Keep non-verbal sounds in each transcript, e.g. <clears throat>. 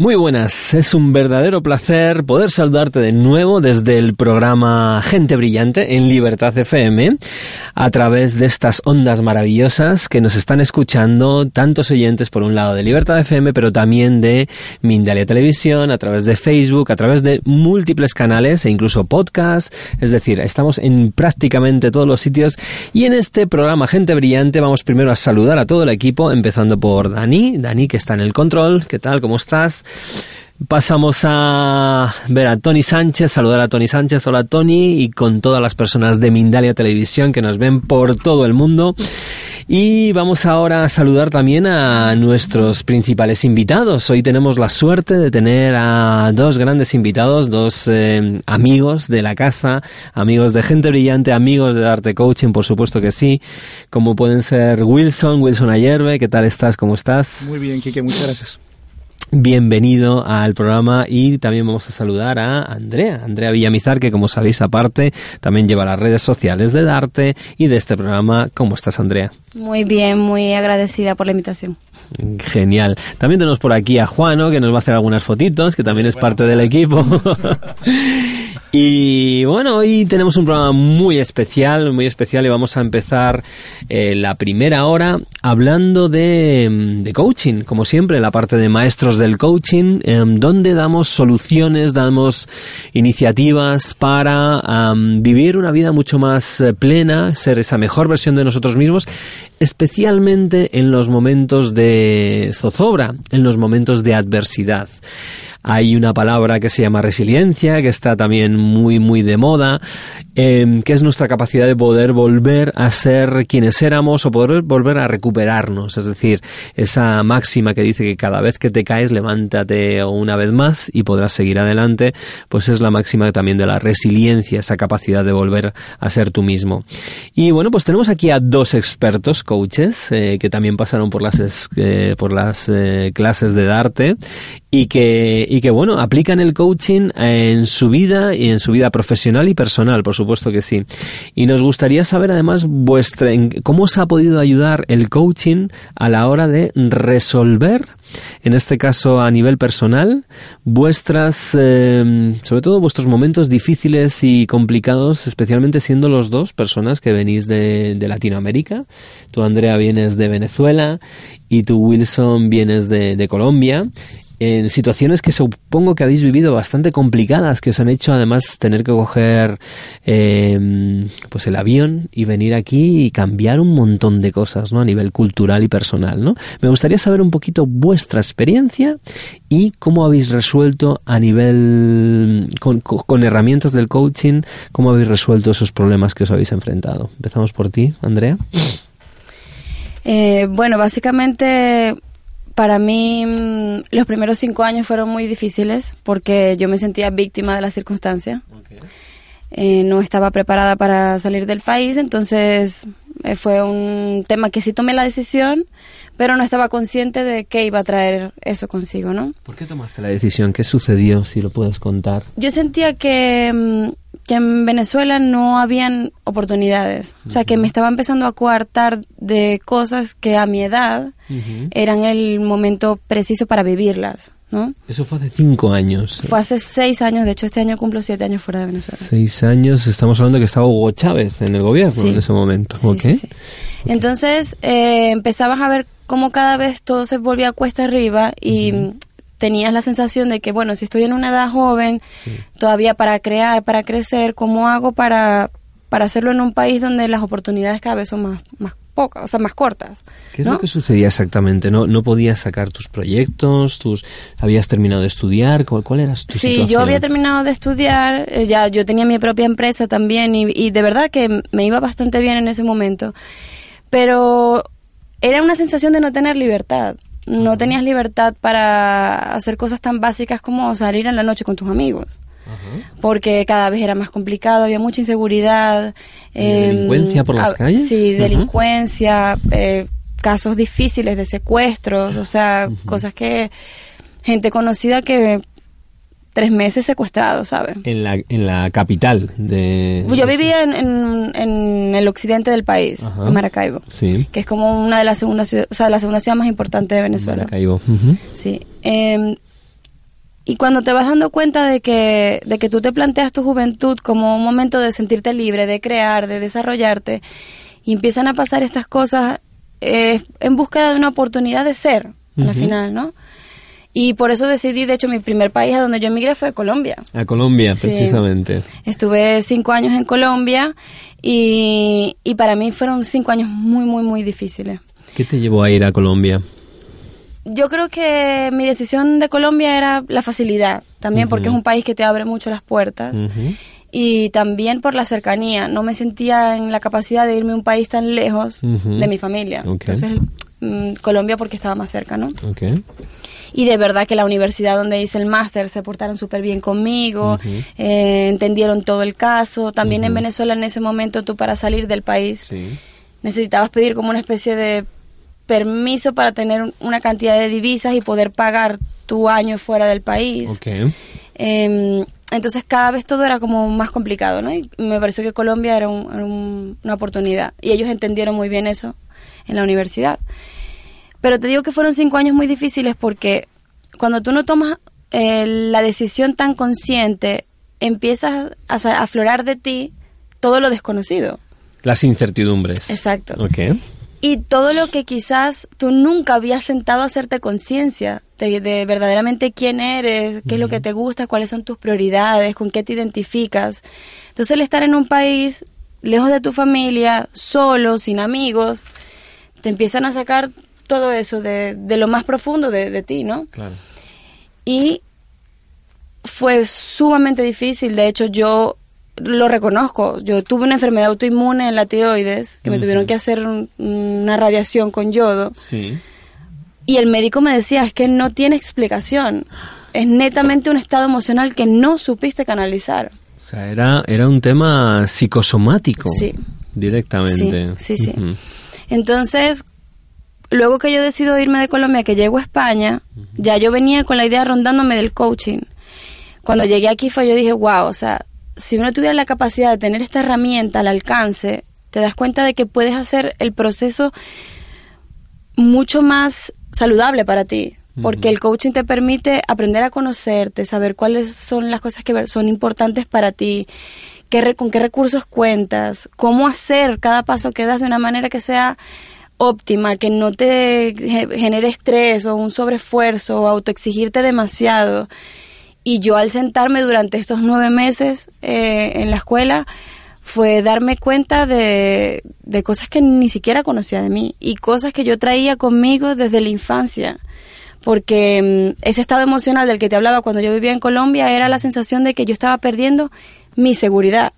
Muy buenas, es un verdadero placer poder saludarte de nuevo desde el programa Gente Brillante en Libertad FM a través de estas ondas maravillosas que nos están escuchando tantos oyentes por un lado de Libertad FM pero también de Mindalia Televisión, a través de Facebook, a través de múltiples canales e incluso podcasts, es decir, estamos en prácticamente todos los sitios y en este programa Gente Brillante vamos primero a saludar a todo el equipo empezando por Dani, Dani que está en el control, ¿qué tal? ¿Cómo estás? Pasamos a ver a Tony Sánchez, saludar a Tony Sánchez, hola Tony, y con todas las personas de Mindalia Televisión que nos ven por todo el mundo. Y vamos ahora a saludar también a nuestros principales invitados. Hoy tenemos la suerte de tener a dos grandes invitados, dos eh, amigos de la casa, amigos de gente brillante, amigos de Arte Coaching, por supuesto que sí, como pueden ser Wilson, Wilson Ayerbe, ¿qué tal estás? ¿Cómo estás? Muy bien, Kike, muchas gracias. Bienvenido al programa y también vamos a saludar a Andrea, Andrea Villamizar, que como sabéis aparte también lleva las redes sociales de Darte y de este programa. ¿Cómo estás, Andrea? Muy bien, muy agradecida por la invitación. Genial. También tenemos por aquí a Juano, que nos va a hacer algunas fotitos, que también es parte del equipo. <laughs> <laughs> y bueno, hoy tenemos un programa muy especial, muy especial, y vamos a empezar eh, la primera hora hablando de, de, coaching, como siempre, la parte de maestros del coaching, eh, donde damos soluciones, damos iniciativas para vivir una vida mucho más eh, plena, ser esa mejor versión de nosotros mismos, especialmente en los momentos de zozobra, en los momentos de adversidad. Hay una palabra que se llama resiliencia, que está también muy, muy de moda, eh, que es nuestra capacidad de poder volver a ser quienes éramos o poder volver a recuperarnos. Es decir, esa máxima que dice que cada vez que te caes, levántate una vez más y podrás seguir adelante, pues es la máxima también de la resiliencia, esa capacidad de volver a ser tú mismo. Y bueno, pues tenemos aquí a dos expertos, coaches, eh, que también pasaron por las, eh, por las eh, clases de Darte y que, que bueno, aplican el coaching en su vida y en su vida profesional y personal, por supuesto que sí. Y nos gustaría saber además vuestra, cómo os ha podido ayudar el coaching a la hora de resolver en este caso a nivel personal, vuestras, eh, sobre todo vuestros momentos difíciles y complicados, especialmente siendo los dos personas que venís de, Latinoamérica. Tú, Andrea, vienes de Venezuela y tú, Wilson, vienes de Colombia en situaciones que supongo que habéis vivido bastante complicadas, que os han hecho además tener que coger eh, pues el avión y venir aquí y cambiar un montón de cosas, ¿no? A nivel cultural y personal, ¿no? Me gustaría saber un poquito vuestra experiencia y cómo habéis resuelto a nivel con, herramientas del coaching, cómo habéis resuelto esos problemas que os habéis enfrentado. Empezamos por ti, Andrea. Eh, bueno, básicamente para mí mm, los primeros cinco años fueron muy difíciles porque yo me sentía víctima de la circunstancia. Okay. Eh, no estaba preparada para salir del país, entonces fue un tema que sí tomé la decisión, pero no estaba consciente de que iba a traer eso consigo, ¿no? ¿Por qué tomaste la decisión? ¿Qué sucedió, si lo puedes contar? Yo sentía que, mm, que en Venezuela no habían oportunidades, uh -huh. o sea, que me estaba empezando a coartar de cosas que a mi edad uh -huh. eran el momento preciso para vivirlas. ¿No? Eso fue hace cinco años. Fue hace seis años, de hecho este año cumplo siete años fuera de Venezuela. Seis años, estamos hablando de que estaba Hugo Chávez en el gobierno sí. en ese momento. Sí, ¿Okay? sí, Entonces eh, empezabas a ver cómo cada vez todo se volvía cuesta arriba y uh -huh. tenías la sensación de que, bueno, si estoy en una edad joven, todavía para crear, para crecer, ¿cómo hago para para hacerlo en un país donde las oportunidades cada vez son más, más pocas, o sea, más cortas. ¿Qué es ¿no? lo que sucedía exactamente? ¿No, no podías sacar tus proyectos? Tus, ¿Habías terminado de estudiar? ¿Cuál, cuál era tu Sí, situación? yo había terminado de estudiar, eh, ya yo tenía mi propia empresa también y, y de verdad que me iba bastante bien en ese momento. Pero era una sensación de no tener libertad. No tenías libertad para hacer cosas tan básicas como salir en la noche con tus amigos. Porque cada vez era más complicado, había mucha inseguridad. ¿Y delincuencia por las ah, calles? Sí, delincuencia, eh, casos difíciles de secuestros, o sea, cosas que gente conocida que tres meses secuestrado, ¿sabes? En la, en la capital de... Yo vivía en, en- en el occidente del país, Ajá. en Maracaibo, Sí. que es como una de las segundas ciudades, o sea, la segunda ciudad más importante de Venezuela. Maracaibo. Sí. eh, y cuando te vas dando cuenta de que, de que tú te planteas tu juventud como un momento de sentirte libre, de crear, de desarrollarte, y empiezan a pasar estas cosas eh, en búsqueda de una oportunidad de ser, al final, ¿no? Y por eso decidí, de hecho, mi primer país a donde yo emigré fue Colombia. A Colombia, Sí. precisamente. Estuve cinco años en Colombia y, y para mí fueron cinco años muy, muy, muy difíciles. ¿Qué te llevó a ir a Colombia? Yo creo que mi decisión de Colombia era la facilidad, también porque es un país que te abre mucho las puertas y también por la cercanía. No me sentía en la capacidad de irme a un país tan lejos de mi familia. Entonces, mm, Colombia porque estaba más cerca, ¿no? Y de verdad que la universidad donde hice el máster se portaron súper bien conmigo, eh, entendieron todo el caso. También en Venezuela en ese momento tú para salir del país Sí. necesitabas pedir como una especie de permiso para tener una cantidad de divisas y poder pagar tu año fuera del país. Eh, entonces cada vez todo era como más complicado, ¿no? Y me pareció que Colombia era, un- era un- una oportunidad. Y ellos entendieron muy bien eso en la universidad. Pero te digo que fueron cinco años muy difíciles porque cuando tú no tomas eh, la decisión tan consciente, empiezas a aflorar de ti todo lo desconocido. Las incertidumbres. Exacto. Y todo lo que quizás tú nunca habías sentado a hacerte conciencia de, de verdaderamente quién eres, qué es lo que te gusta, cuáles son tus prioridades, con qué te identificas. Entonces el estar en un país lejos de tu familia, solo, sin amigos, te empiezan a sacar todo eso de, de lo más profundo de, de ti, ¿no? Claro. Y fue sumamente difícil. De hecho, yo lo reconozco. Yo tuve una enfermedad autoinmune en la tiroides, que me tuvieron que hacer un- una radiación con yodo. Sí. Y el médico me decía, es que no tiene explicación. Es netamente un estado emocional que no supiste canalizar. O sea, era, era un tema psicosomático. Sí. Directamente. Sí, sí. Entonces, luego que yo decido irme de Colombia, que llego a España, ya yo venía con la idea rondándome del coaching. Cuando llegué aquí fue, yo dije, wow, o sea, si uno tuviera la capacidad de tener esta herramienta al alcance, te das cuenta de que puedes hacer el proceso mucho más saludable para ti. Porque el coaching te permite aprender a conocerte, saber cuáles son las cosas que son importantes para ti, qué re- con qué recursos cuentas, cómo hacer cada paso que das de una manera que sea óptima, que no te ge- genere estrés o un sobreesfuerzo o autoexigirte demasiado. Y yo al sentarme durante estos nueve meses eh, en la escuela fue darme cuenta de, de cosas que ni siquiera conocía de mí y cosas que yo traía conmigo desde la infancia. Porque mm, ese estado emocional del que te hablaba cuando yo vivía en Colombia era la sensación de que yo estaba perdiendo mi seguridad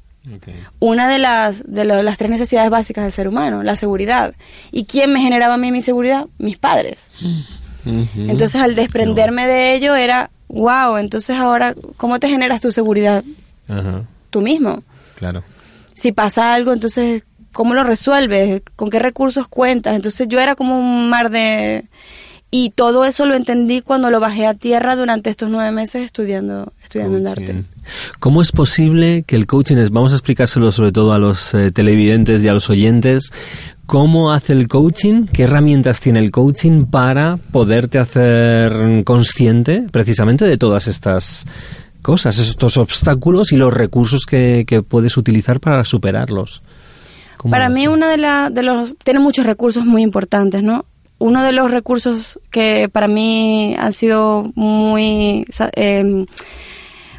una de las de lo- las tres necesidades básicas del ser humano, la seguridad. ¿Y quién me generaba a mí mi seguridad? Mis padres. Entonces, al desprenderme de ello era, wow, entonces ahora, ¿cómo te generas tu seguridad? Ajá. Tú mismo. Claro. Si pasa algo, entonces, ¿cómo lo resuelves? ¿Con qué recursos cuentas? Entonces, yo era como un mar de... Y todo eso lo entendí cuando lo bajé a tierra durante estos nueve meses estudiando, estudiando en arte. ¿Cómo es posible que el coaching es, vamos a explicárselo sobre todo a los eh, televidentes y a los oyentes, cómo hace el coaching, qué herramientas tiene el coaching para poderte hacer consciente precisamente de todas estas cosas, estos obstáculos y los recursos que, que puedes utilizar para superarlos? ¿Cómo Para mí una de, la- de los tiene muchos recursos muy importantes, ¿no? Uno de los recursos que para mí han sido muy em,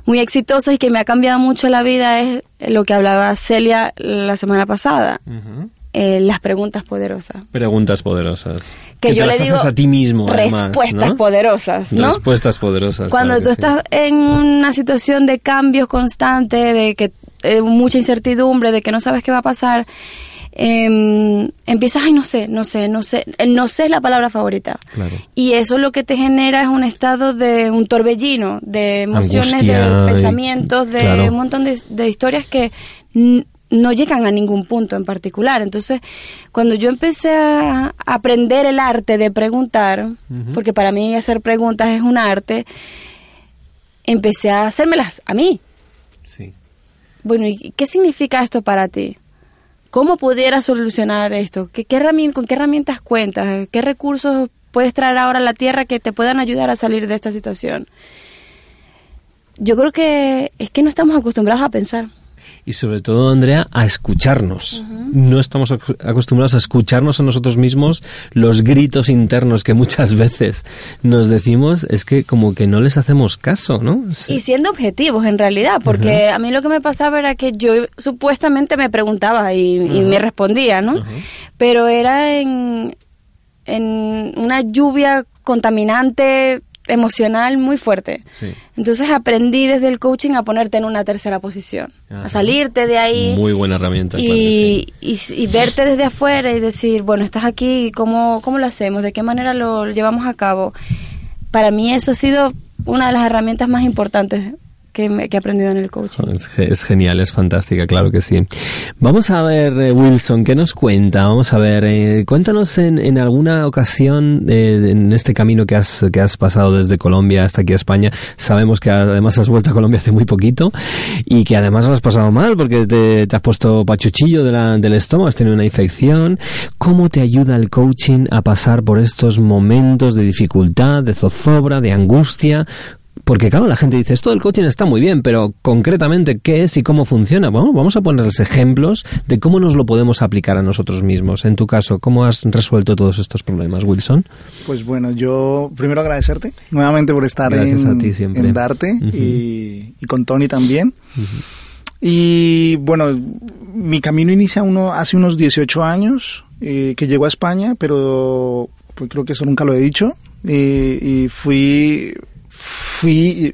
muy exitosos y que me ha cambiado mucho la vida es lo que hablaba Celia la semana pasada. Eh, las preguntas poderosas. Preguntas poderosas. Que, yo le las digo haces a ti mismo. además, respuestas ¿no? poderosas, ¿no? Respuestas poderosas. Cuando claro tú sí. estás en una situación de cambios constante, de que eh, mucha incertidumbre, de que no sabes qué va a pasar, em, empiezas, ay, no sé, no sé, no sé. El no sé es la palabra favorita. Claro. Y eso lo que te genera es un estado de un torbellino, de emociones, Angustia de pensamientos, de claro. un montón de, de historias que no llegan a ningún punto en particular. Entonces, cuando yo empecé a aprender el arte de preguntar, porque para mí hacer preguntas es un arte, empecé a hacérmelas a mí. Sí. Bueno, ¿y qué significa esto para ti? ¿Cómo pudiera solucionar esto? ¿Qué, qué ¿Con qué herramientas cuentas? ¿Qué recursos puedes traer ahora a la Tierra que te puedan ayudar a salir de esta situación? Yo creo que es que no estamos acostumbrados a pensar. Y sobre todo, Andrea, a escucharnos. No estamos ac- acostumbrados a escucharnos a nosotros mismos los gritos internos que muchas <laughs> veces nos decimos, es que como que no les hacemos caso, ¿no? Sí. Y siendo objetivos, en realidad, porque a mí lo que me pasaba era que yo supuestamente me preguntaba y, y me respondía, ¿no? Pero era en, en una lluvia contaminante emocional muy fuerte. Sí. Entonces aprendí desde el coaching a ponerte en una tercera posición, Ajá. a salirte de ahí Muy buena herramienta. claro y, y, y verte desde afuera y decir, bueno, estás aquí, ¿cómo, ¿cómo lo hacemos? ¿De qué manera lo llevamos a cabo? Para mí eso ha sido una de las herramientas más importantes que, he aprendido en el coaching. Es genial, es fantástica, claro que sí. Vamos a ver, eh, Wilson, ¿qué nos cuenta? Vamos a ver, eh, cuéntanos en, en alguna ocasión, eh, en este camino que has, que has pasado desde Colombia hasta aquí a España. Sabemos que además has vuelto a Colombia hace muy poquito y que además lo has pasado mal porque te, te has puesto pachuchillo de la- del estómago, has tenido una infección. ¿Cómo te ayuda el coaching a pasar por estos momentos de dificultad, de zozobra, de angustia? Porque claro, la gente dice, esto del coaching está muy bien, pero concretamente, ¿qué es y cómo funciona? Bueno, vamos a ponerles ejemplos de cómo nos lo podemos aplicar a nosotros mismos. En tu caso, ¿cómo has resuelto todos estos problemas, Wilson? Pues bueno, yo primero agradecerte nuevamente por estar Gracias en, a ti siempre. en Darte y, y con Tony también. Y bueno, mi camino inicia uno, hace unos 18 años eh, que llego a España, pero pues creo que eso nunca lo he dicho. Y fui, fui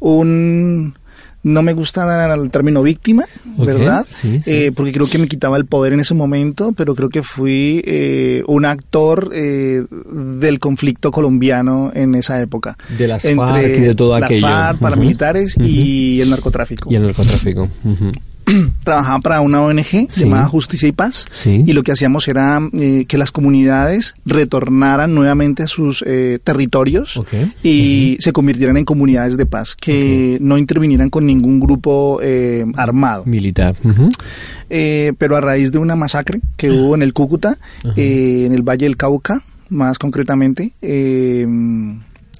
un... No me gusta el término víctima, ¿verdad? sí, sí. Eh, porque creo que me quitaba el poder en ese momento, pero creo que fui eh, un actor eh, del conflicto colombiano en esa época. De las FARC y de todo las aquello. FARC, paramilitares y el narcotráfico. Y el narcotráfico. Ujú. <clears throat> Trabajaba para una ONG Sí. llamada Justicia y Paz Sí. y lo que hacíamos era eh, que las comunidades retornaran nuevamente a sus eh, territorios y se convirtieran en comunidades de paz, que no intervinieran con ningún grupo eh, armado. Militar. Eh, pero a raíz de una masacre que hubo en el Cúcuta, eh, en el Valle del Cauca, más concretamente, eh,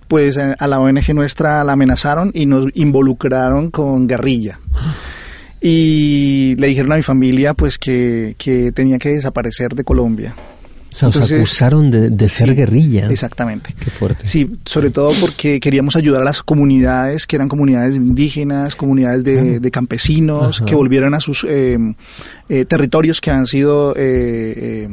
pues a la ONG nuestra la amenazaron y nos involucraron con guerrilla. Y le dijeron a mi familia pues que, que tenía que desaparecer de Colombia. O sea, os Entonces, acusaron de, de ser sí, guerrilla. Exactamente. Qué fuerte. Sí, sobre todo porque queríamos ayudar a las comunidades que eran comunidades indígenas, comunidades de, de campesinos, Ajá. que volvieran a sus eh, eh, territorios que han sido eh, eh,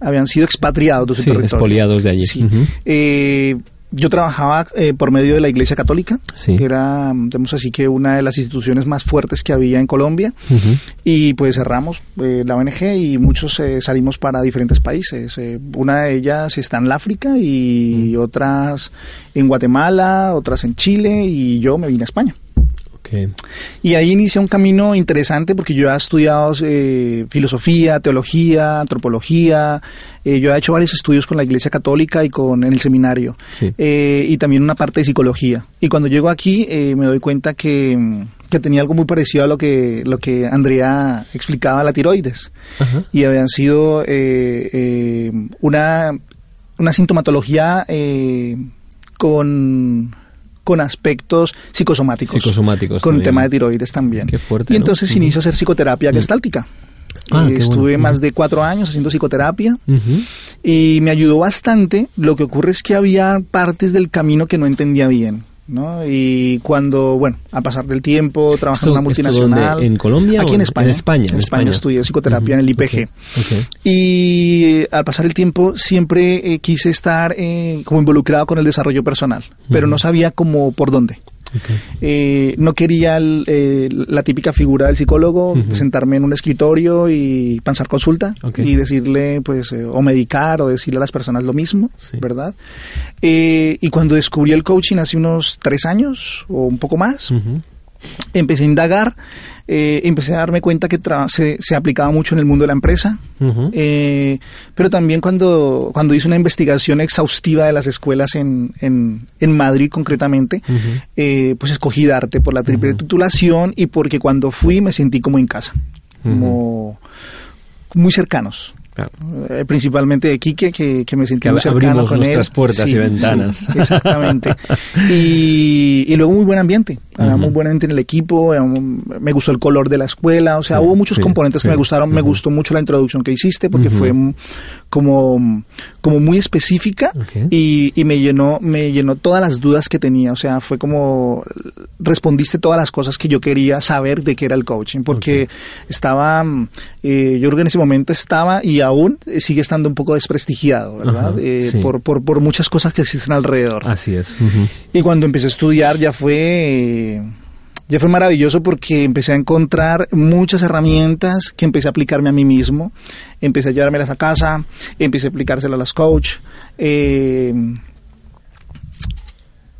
habían sido expatriados de su Sí, territorio. expoliados de allí. Sí. Eh, yo trabajaba eh, por medio de la Iglesia Católica, Sí. que era, digamos así, que una de las instituciones más fuertes que había en Colombia. Y pues cerramos eh, la ONG y muchos eh, salimos para diferentes países. Eh, una de ellas está en África y otras en Guatemala, otras en Chile y yo me vine a España. Y ahí inicia un camino interesante porque yo he estudiado eh, filosofía, teología, antropología, eh, yo he hecho varios estudios con la Iglesia Católica y con en el seminario, Sí. eh, y también una parte de psicología. Y cuando llego aquí eh, me doy cuenta que, que tenía algo muy parecido a lo que, lo que Andrea explicaba, la tiroides. Ajá. Y habían sido una, una sintomatología con, con aspectos psicosomáticos. Psicosomáticos Con el tema de tiroides también. Qué fuerte, Y ¿no? entonces Ujú. inicio a hacer psicoterapia gestáltica. Ah, Eh, estuve bueno. más de cuatro años haciendo psicoterapia y me ayudó bastante. Lo que ocurre es que había partes del camino que no entendía bien. ¿No? Y cuando, bueno, a pasar del tiempo, trabajando en una ¿Esto- esto multinacional. dónde? ¿En Colombia Aquí o en España. en España, en En España España. estudié psicoterapia en el IPG. Y eh, al pasar el tiempo siempre eh, quise estar eh, como involucrado con el desarrollo personal, pero no sabía cómo por dónde. Eh, no quería el- eh, la típica figura del psicólogo, sentarme en un escritorio y pasar consulta y decirle, pues, eh, o medicar o decirle a las personas lo mismo, Sí. ¿verdad? Eh, y cuando descubrí el coaching hace unos tres años o un poco más. Empecé a indagar, eh, empecé a darme cuenta que se, se aplicaba mucho en el mundo de la empresa, eh, pero también cuando, cuando hice una investigación exhaustiva de las escuelas en, en, en Madrid concretamente, eh, pues escogí Darte por la triple titulación y porque cuando fui me sentí como en casa, como muy cercanos. Claro. Eh, principalmente de Quique, que, que me sentí Que muy cercano con nuestras él. puertas y ventanas. sí, exactamente. <laughs> y, y luego muy buen ambiente. Había muy buen ambiente en el equipo. eh, un- Me gustó el color de la escuela. O sea, Sí, hubo muchos sí, componentes sí. que me gustaron. Me Ujú. gustó mucho la introducción que hiciste porque Ujú. fue mm, como, como muy específica Ok. y, y me llenó me llenó todas las dudas que tenía. O sea, fue como respondiste todas las cosas que yo quería saber de qué era el coaching porque estaba mm, eh, yo creo que en ese momento estaba y aún eh, sigue estando un poco desprestigiado, ¿verdad? Ajá, Eh, sí. por, por, por muchas cosas que existen alrededor. Así es. Y cuando empecé a estudiar ya fue ya fue maravilloso porque empecé a encontrar muchas herramientas que empecé a aplicarme a mí mismo, empecé a llevármelas a casa, empecé a aplicárselas a las coach, eh,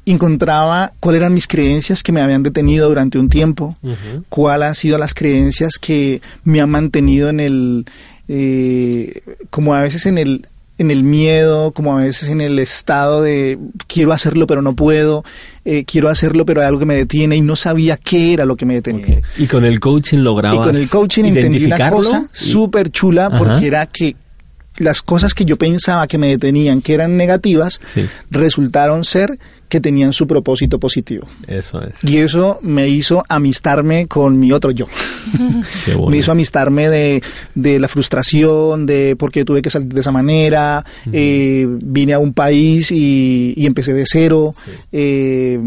encontraba cuáles eran mis creencias que me habían detenido durante un tiempo, Ujú. cuáles han sido las creencias que me han mantenido en el, eh, como a veces en el, en el miedo, como a veces en el estado de quiero hacerlo pero no puedo, eh, quiero hacerlo pero hay algo que me detiene y no sabía qué era lo que me detenía. Y con el coaching Y lograbas con el coaching entendí una cosa y- súper chula Ajá. porque era que las cosas que yo pensaba que me detenían, que eran negativas, Sí. resultaron ser que tenían su propósito positivo. Eso es. Y eso me hizo amistarme con mi otro yo. <laughs> Qué bueno. Me hizo amistarme de, de la frustración, de por qué tuve que salir de esa manera. eh, vine a un país y, y empecé de cero. Eh,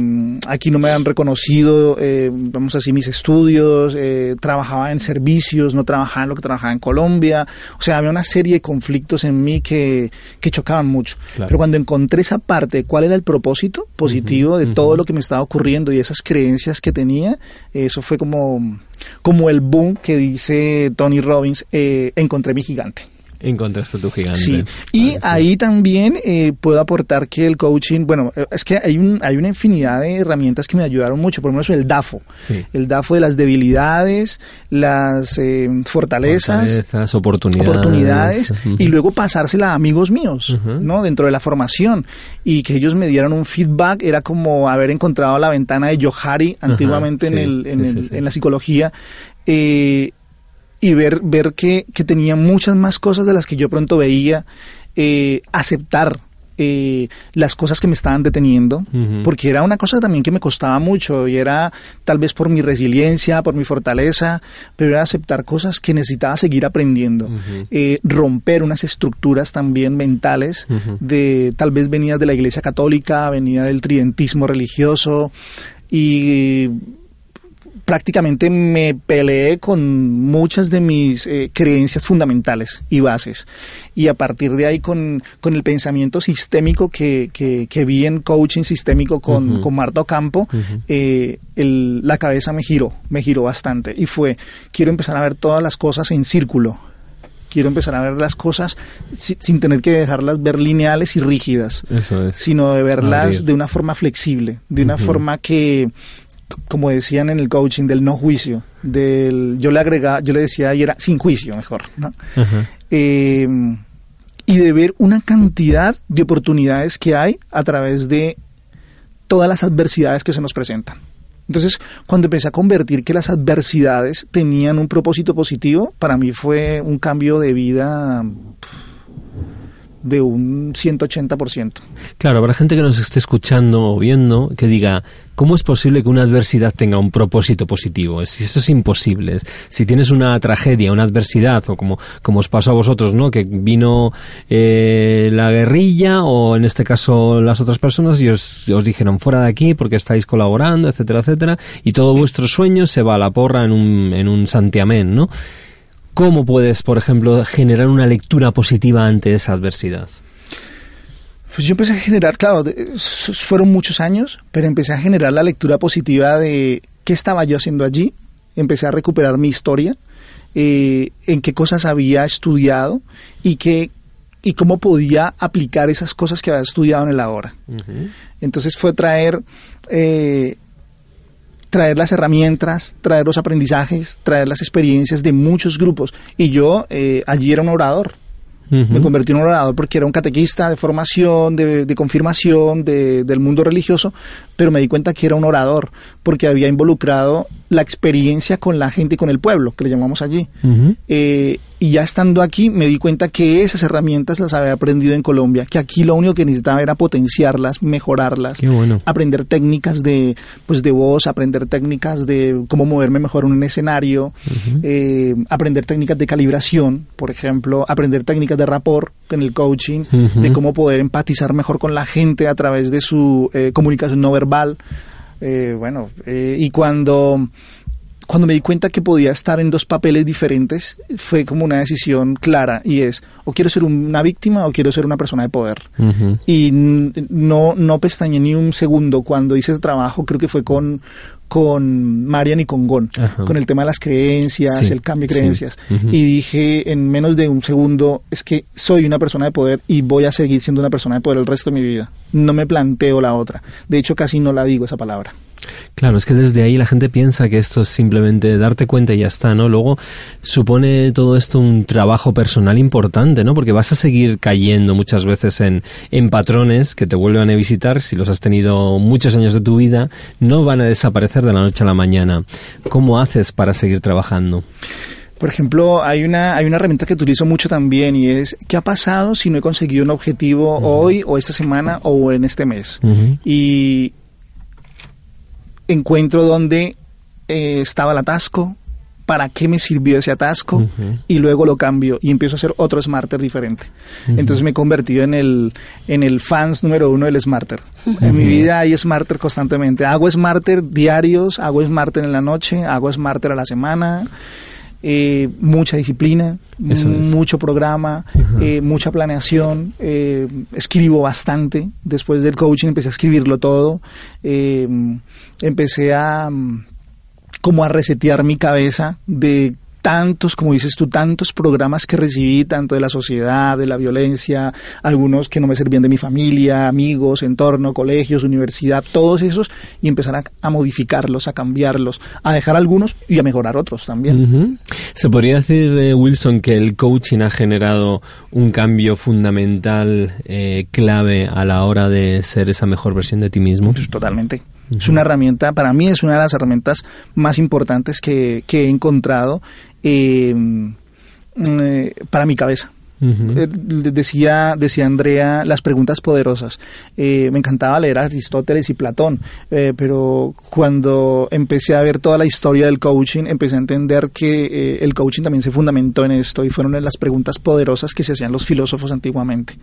aquí no me han reconocido, eh, vamos a decir, mis estudios. eh, trabajaba en servicios, no trabajaba en lo que trabajaba en Colombia. O sea, había una serie de conflictos en mí que, que chocaban mucho. Claro. Pero cuando encontré esa parte cuál era el propósito positivo de todo lo que me estaba ocurriendo y esas creencias que tenía, eso fue como, como el boom que dice Tony Robbins, eh, encontré mi gigante. Encontraste tu gigante. Sí, y sí. ahí también eh, puedo aportar que el coaching, bueno, eh, es que hay, un, hay una infinidad de herramientas que me ayudaron mucho, por lo menos el DAFO, Sí. el DAFO de las debilidades, las eh, fortalezas, Fortalezas, oportunidades. oportunidades y luego pasársela a amigos míos. ¿no? Dentro de la formación y que ellos me dieran un feedback era como haber encontrado la ventana de Johari antiguamente en, sí, el, en, el- en la psicología eh, y ver, ver que, que tenía muchas más cosas de las que yo pronto veía, eh, aceptar eh, las cosas que me estaban deteniendo, porque era una cosa también que me costaba mucho y era tal vez por mi resiliencia, por mi fortaleza, pero era aceptar cosas que necesitaba seguir aprendiendo, Eh, romper unas estructuras también mentales de tal vez venidas de la Iglesia Católica, venida del tridentismo religioso y prácticamente me peleé con muchas de mis eh, creencias fundamentales y bases. Y a partir de ahí con, con el pensamiento sistémico que, que, que vi en coaching sistémico con, Ujú. con Marta Ocampo, eh, el- la cabeza me giró, me giró bastante. Y fue, quiero empezar a ver todas las cosas en círculo. Quiero empezar a ver las cosas si- sin tener que dejarlas ver lineales y rígidas Eso es. sino de verlas de una forma flexible, de una forma que, como decían en el coaching, del no juicio, del yo le agregaba, yo le decía y era sin juicio mejor, ¿no? Eh, y de ver una cantidad de oportunidades que hay a través de todas las adversidades que se nos presentan. Entonces, cuando empecé a convertir que las adversidades tenían un propósito positivo, para mí fue un cambio de vida de un 180%. Claro, habrá gente que nos esté escuchando o viendo que diga, ¿cómo es posible que una adversidad tenga un propósito positivo? Si eso es imposible. Si tienes una tragedia, una adversidad, o como, como os pasó a vosotros, ¿no? Que vino eh, la guerrilla, o en este caso las otras personas, y os, os dijeron fuera de aquí porque estáis colaborando, etcétera, etcétera, y todo vuestro sueño se va a la porra en un, en un santiamén, ¿no? ¿Cómo puedes, por ejemplo, generar una lectura positiva ante esa adversidad? Pues yo empecé a generar, claro, fueron muchos años, pero empecé a generar la lectura positiva de qué estaba yo haciendo allí. Empecé a recuperar mi historia, eh, en qué cosas había estudiado y qué y cómo podía aplicar esas cosas que había estudiado en el ahora. Entonces fue traer eh, traer las herramientas, traer los aprendizajes, traer las experiencias de muchos grupos. Y yo eh, allí era un orador. Me convertí en un orador porque era un catequista de formación, de, confirmación, de, del mundo religioso, pero me di cuenta que era un orador porque había involucrado la experiencia con la gente y con el pueblo, que le llamamos allí. Y ya estando aquí me di cuenta que esas herramientas las había aprendido en Colombia, que aquí lo único que necesitaba era potenciarlas, mejorarlas, aprender técnicas de, pues de voz, aprender técnicas de cómo moverme mejor en un escenario, eh, aprender técnicas de calibración, por ejemplo, aprender técnicas de rapport en el coaching, de cómo poder empatizar mejor con la gente a través de su eh, comunicación no verbal. Eh, bueno, y cuando cuando me di cuenta que podía estar en dos papeles diferentes, fue como una decisión clara y es, o quiero ser una víctima o quiero ser una persona de poder. Y no, no pestañé ni un segundo cuando hice ese trabajo, creo que fue con, con Marian y con Gon, con el tema de las creencias, el cambio de creencias. Y dije en menos de un segundo, es que soy una persona de poder y voy a seguir siendo una persona de poder el resto de mi vida. No me planteo la otra. De hecho, casi no la digo esa palabra. Claro, es que desde ahí la gente piensa que esto es simplemente darte cuenta y ya está, ¿no? Luego supone todo esto un trabajo personal importante, ¿no? Porque vas a seguir cayendo muchas veces en, en patrones que te vuelvan a visitar, si los has tenido muchos años de tu vida, no van a desaparecer de la noche a la mañana. ¿Cómo haces para seguir trabajando? Por ejemplo, hay una, hay una herramienta que utilizo mucho también y es ¿qué ha pasado si no he conseguido un objetivo hoy o esta semana o en este mes? Y encuentro dónde eh, estaba el atasco, para qué me sirvió ese atasco y luego lo cambio y empiezo a hacer otro Smarter diferente. Entonces me he convertido en el, en el fans número uno del Smarter. En mi vida hay Smarter constantemente. Hago Smarter diarios, hago Smarter en la noche, hago Smarter a la semana. Eh, mucha disciplina, mucho programa, eh, mucha planeación, escribo bastante. Después del coaching empecé a escribirlo todo empecé a mm, como a resetear mi cabeza de tantos, como dices tú, tantos programas que recibí, tanto de la sociedad, de la violencia, algunos que no me servían de mi familia, amigos, entorno, colegios, universidad, todos esos, y empezar a, modificarlos, a cambiarlos, a dejar algunos y a mejorar otros también. Se podría decir, eh, Wilson, que el coaching ha generado un cambio fundamental, eh, clave a la hora de ser esa mejor versión de ti mismo. Pues totalmente. Es una herramienta, para mí es una de las herramientas más importantes que, que he encontrado eh, mm, eh para mi cabeza. Eh, decía, decía Andrea, las preguntas poderosas. Eh, me encantaba leer a Aristóteles y Platón, eh, pero cuando empecé a ver toda la historia del coaching, empecé a entender que el coaching también se fundamentó en esto y fueron las preguntas poderosas que se hacían los filósofos antiguamente.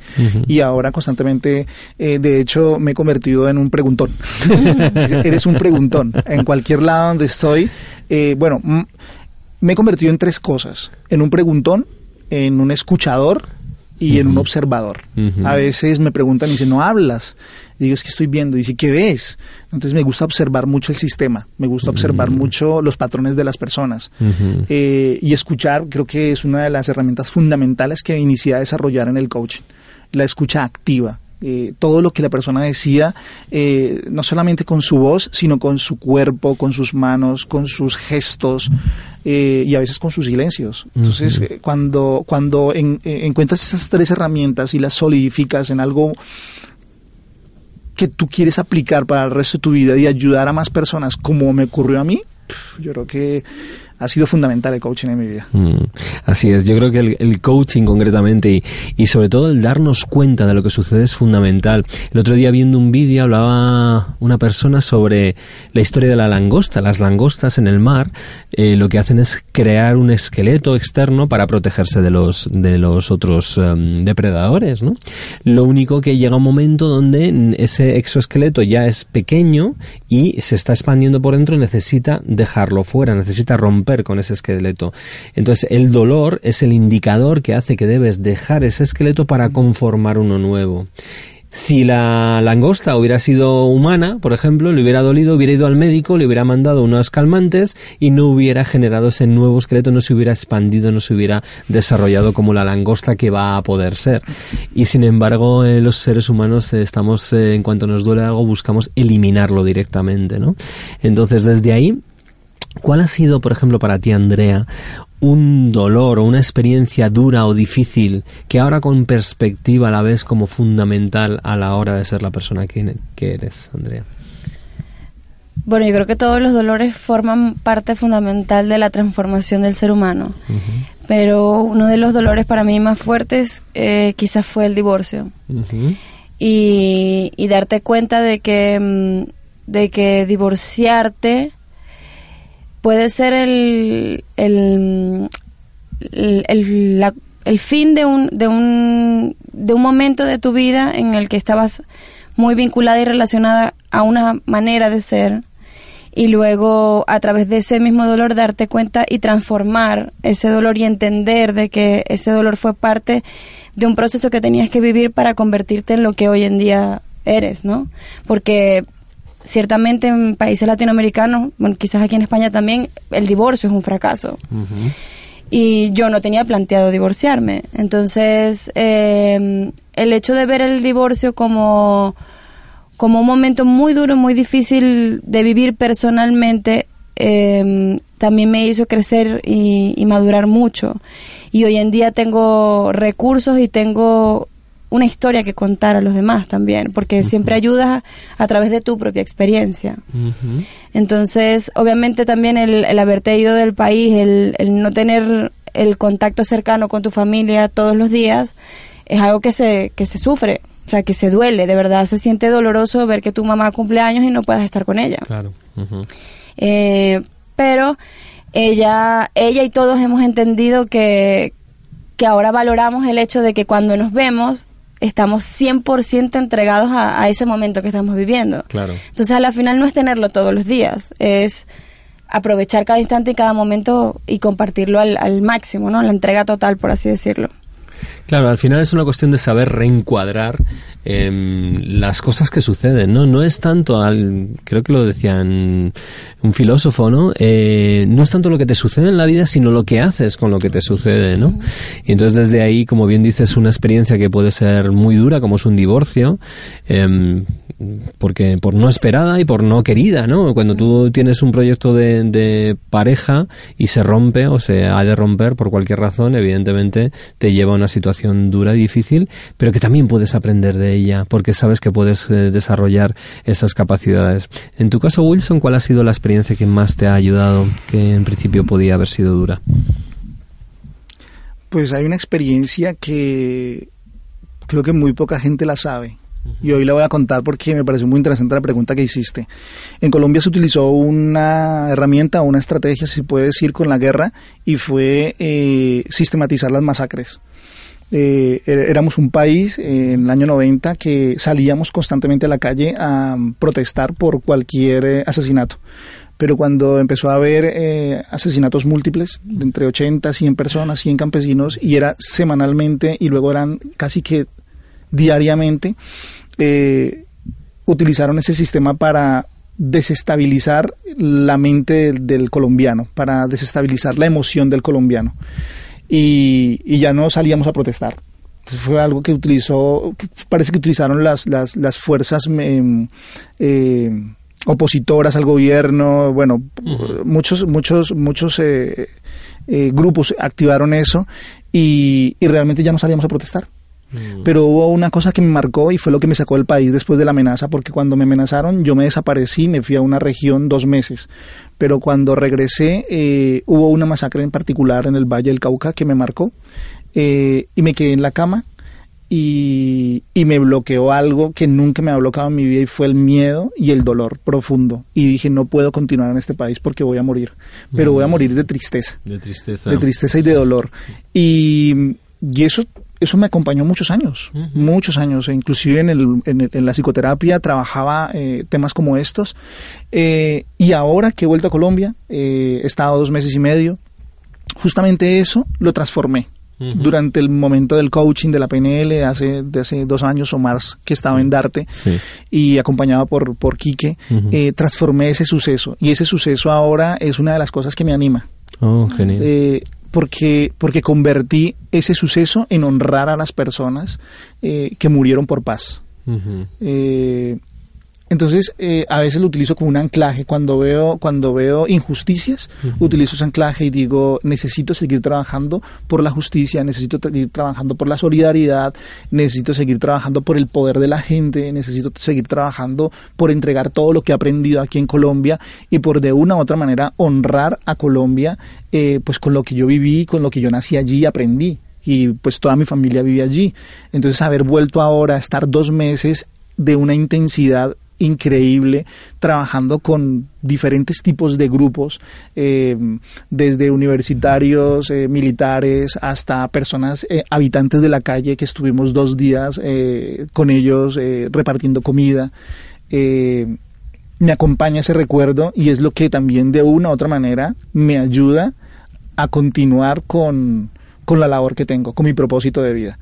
Y ahora constantemente, de hecho, me he convertido en un preguntón. <laughs> Eres un preguntón. En cualquier lado donde estoy, bueno, me he convertido en tres cosas. En un preguntón, en un escuchador y en un observador. A veces me preguntan y dicen, no hablas. digo, es que estoy viendo. Y dice, ¿qué ves? Entonces me gusta observar mucho el sistema, me gusta observar mucho los patrones de las personas. Eh, y escuchar creo que es una de las herramientas fundamentales que inicié a desarrollar en el coaching. La escucha activa. Eh, todo lo que la persona decía, eh, no solamente con su voz, sino con su cuerpo, con sus manos, con sus gestos eh, y a veces con sus silencios. Entonces, cuando, cuando encuentras esas tres herramientas y las solidificas en algo que tú quieres aplicar para el resto de tu vida y ayudar a más personas, como me ocurrió a mí, yo creo que ha sido fundamental el coaching en mi vida. Mm, así es, yo creo que el, coaching concretamente y, y, sobre todo el darnos cuenta de lo que sucede es fundamental. El otro día viendo un vídeo hablaba una persona sobre la historia de la langosta. Las langostas en el mar eh, lo que hacen es crear un esqueleto externo para protegerse de los, de los otros em, depredadores. ¿no? Lo único que llega un momento donde ese exoesqueleto ya es pequeño y se está expandiendo por dentro necesita dejarlo fuera, necesita romper con ese esqueleto. Entonces el dolor es el indicador que hace que debes dejar ese esqueleto para conformar uno nuevo. Si la langosta hubiera sido humana, por ejemplo, le hubiera dolido, hubiera ido al médico, le hubiera mandado unos calmantes y no hubiera generado ese nuevo esqueleto, no se hubiera expandido, no se hubiera desarrollado como la langosta que va a poder ser. Y sin embargo, eh, los seres humanos eh, estamos, eh, en cuanto nos duele algo, buscamos eliminarlo directamente, ¿no? Entonces, desde ahí, ¿Cuál ha sido, por ejemplo, para ti, Andrea, un dolor o una experiencia dura o difícil que ahora con perspectiva la ves como fundamental a la hora de ser la persona que, eres, Andrea? Bueno, yo creo que todos los dolores forman parte fundamental de la transformación del ser humano. Pero uno de los dolores para mí más fuertes eh, quizás fue el divorcio. y, y, darte cuenta de que, mm, de que divorciarte puede ser el, el, el, fin de un, de, un, de un momento de tu vida en el que estabas muy vinculada y relacionada a una manera de ser y luego a través de ese mismo dolor darte cuenta y transformar ese dolor y entender de que ese dolor fue parte de un proceso que tenías que vivir para convertirte en lo que hoy en día eres, ¿no? Porque ciertamente en países latinoamericanos, bueno, quizás aquí en España también, el divorcio es un fracaso. Y yo no tenía planteado divorciarme. Entonces, em, el hecho de ver el divorcio como, como un momento muy duro, muy difícil de vivir personalmente, em, también me hizo crecer y, y madurar mucho. Y hoy en día tengo recursos y tengo una historia que contar a los demás también, porque siempre ayudas a, través de tu propia experiencia. Entonces, obviamente también el, haberte ido del país, el, no tener el contacto cercano con tu familia todos los días, es algo que se, que se sufre, o sea, que se duele, de verdad se siente doloroso ver que tu mamá cumple años y no puedas estar con ella. Claro. Eh, pero ella, ella y todos hemos entendido que, que ahora valoramos el hecho de que cuando nos vemos estamos 100% entregados a, ese momento que estamos viviendo. Claro. Entonces, a la final no es tenerlo todos los días, es aprovechar cada instante y cada momento y compartirlo al, al máximo, ¿no? La entrega total, por así decirlo. Claro, al final es una cuestión de saber reencuadrar em, las cosas que suceden, ¿no? No es tanto, al, creo que lo decían un filósofo, ¿no? Eh, no es tanto lo que te sucede en la vida, sino lo que haces con lo que te sucede, ¿no? Y entonces desde ahí, como bien dices, una experiencia que puede ser muy dura, como es un divorcio, eh, porque por no esperada y por no querida, ¿no? Cuando tú tienes un proyecto de, de, pareja y se rompe o se ha de romper por cualquier razón, evidentemente te lleva a una situación dura y difícil, pero que también puedes aprender de ella porque sabes que puedes eh, desarrollar esas capacidades. En tu caso, Wilson, ¿cuál ha sido la experiencia que más te ha ayudado, que en principio podía haber sido dura? Pues hay una experiencia que creo que muy poca gente la sabe y hoy la voy a contar porque me pareció muy interesante la pregunta que hiciste. En Colombia se utilizó una herramienta, una estrategia, si se puede decir, con la guerra y fue eh, sistematizar las masacres. Eh, er, éramos un país en el año 90 que salíamos constantemente a la calle a protestar por cualquier eh, asesinato. Pero cuando empezó a haber asesinatos múltiples, entre 80, 100 personas, 100 campesinos, y era semanalmente y luego eran casi que diariamente, eh, utilizaron ese sistema para desestabilizar la mente del, colombiano, para desestabilizar la emoción del colombiano. Y, ya no salíamos a protestar. fue algo que utilizó, parece que utilizaron las, las, las fuerzas em, eh, opositoras al gobierno, bueno, muchos, muchos, muchos eh, grupos activaron eso y realmente ya no salíamos a protestar Mm. Pero hubo una cosa que me marcó y fue lo que me sacó del país después de la amenaza, porque cuando me amenazaron yo me desaparecí, me fui a una región dos meses. Pero cuando regresé eh, hubo una masacre en particular en el Valle del Cauca que me marcó eh, y me quedé en la cama y, y, me bloqueó algo que nunca me ha bloqueado en mi vida y fue el miedo y el dolor profundo. Y dije, no puedo continuar en este país porque voy a morir, pero voy a morir de tristeza. De tristeza. De tristeza y de dolor. Y, y eso eso me acompañó muchos años, muchos años, e inclusive en, el, en, la psicoterapia trabajaba eh, temas como estos. Eh, y ahora que he vuelto a Colombia, eh, he estado dos meses y medio, justamente eso lo transformé. Durante el momento del coaching de la PNL de hace, de hace dos años o más que estaba en Darte y acompañado por, por Quique, transformé ese suceso. Y ese suceso ahora es una de las cosas que me anima. Oh, genial porque, porque convertí ese suceso en honrar a las personas eh, que murieron por paz. Entonces, eh, a veces lo utilizo como un anclaje. Cuando veo, cuando veo injusticias, utilizo ese anclaje y digo, necesito seguir trabajando por la justicia, necesito seguir trabajando por la solidaridad, necesito seguir trabajando por el poder de la gente, necesito seguir trabajando por entregar todo lo que he aprendido aquí en Colombia y por de una u otra manera honrar a Colombia, eh, pues con lo que yo viví, con lo que yo nací allí y aprendí y pues toda mi familia vive allí. Entonces haber vuelto ahora a estar dos meses de una intensidad increíble trabajando con diferentes tipos de grupos, eh, desde universitarios, eh, militares, hasta personas eh, habitantes de la calle que estuvimos dos días con ellos repartiendo comida. me acompaña ese recuerdo y es lo que también de una u otra manera me ayuda a continuar con, con la labor que tengo, con mi propósito de vida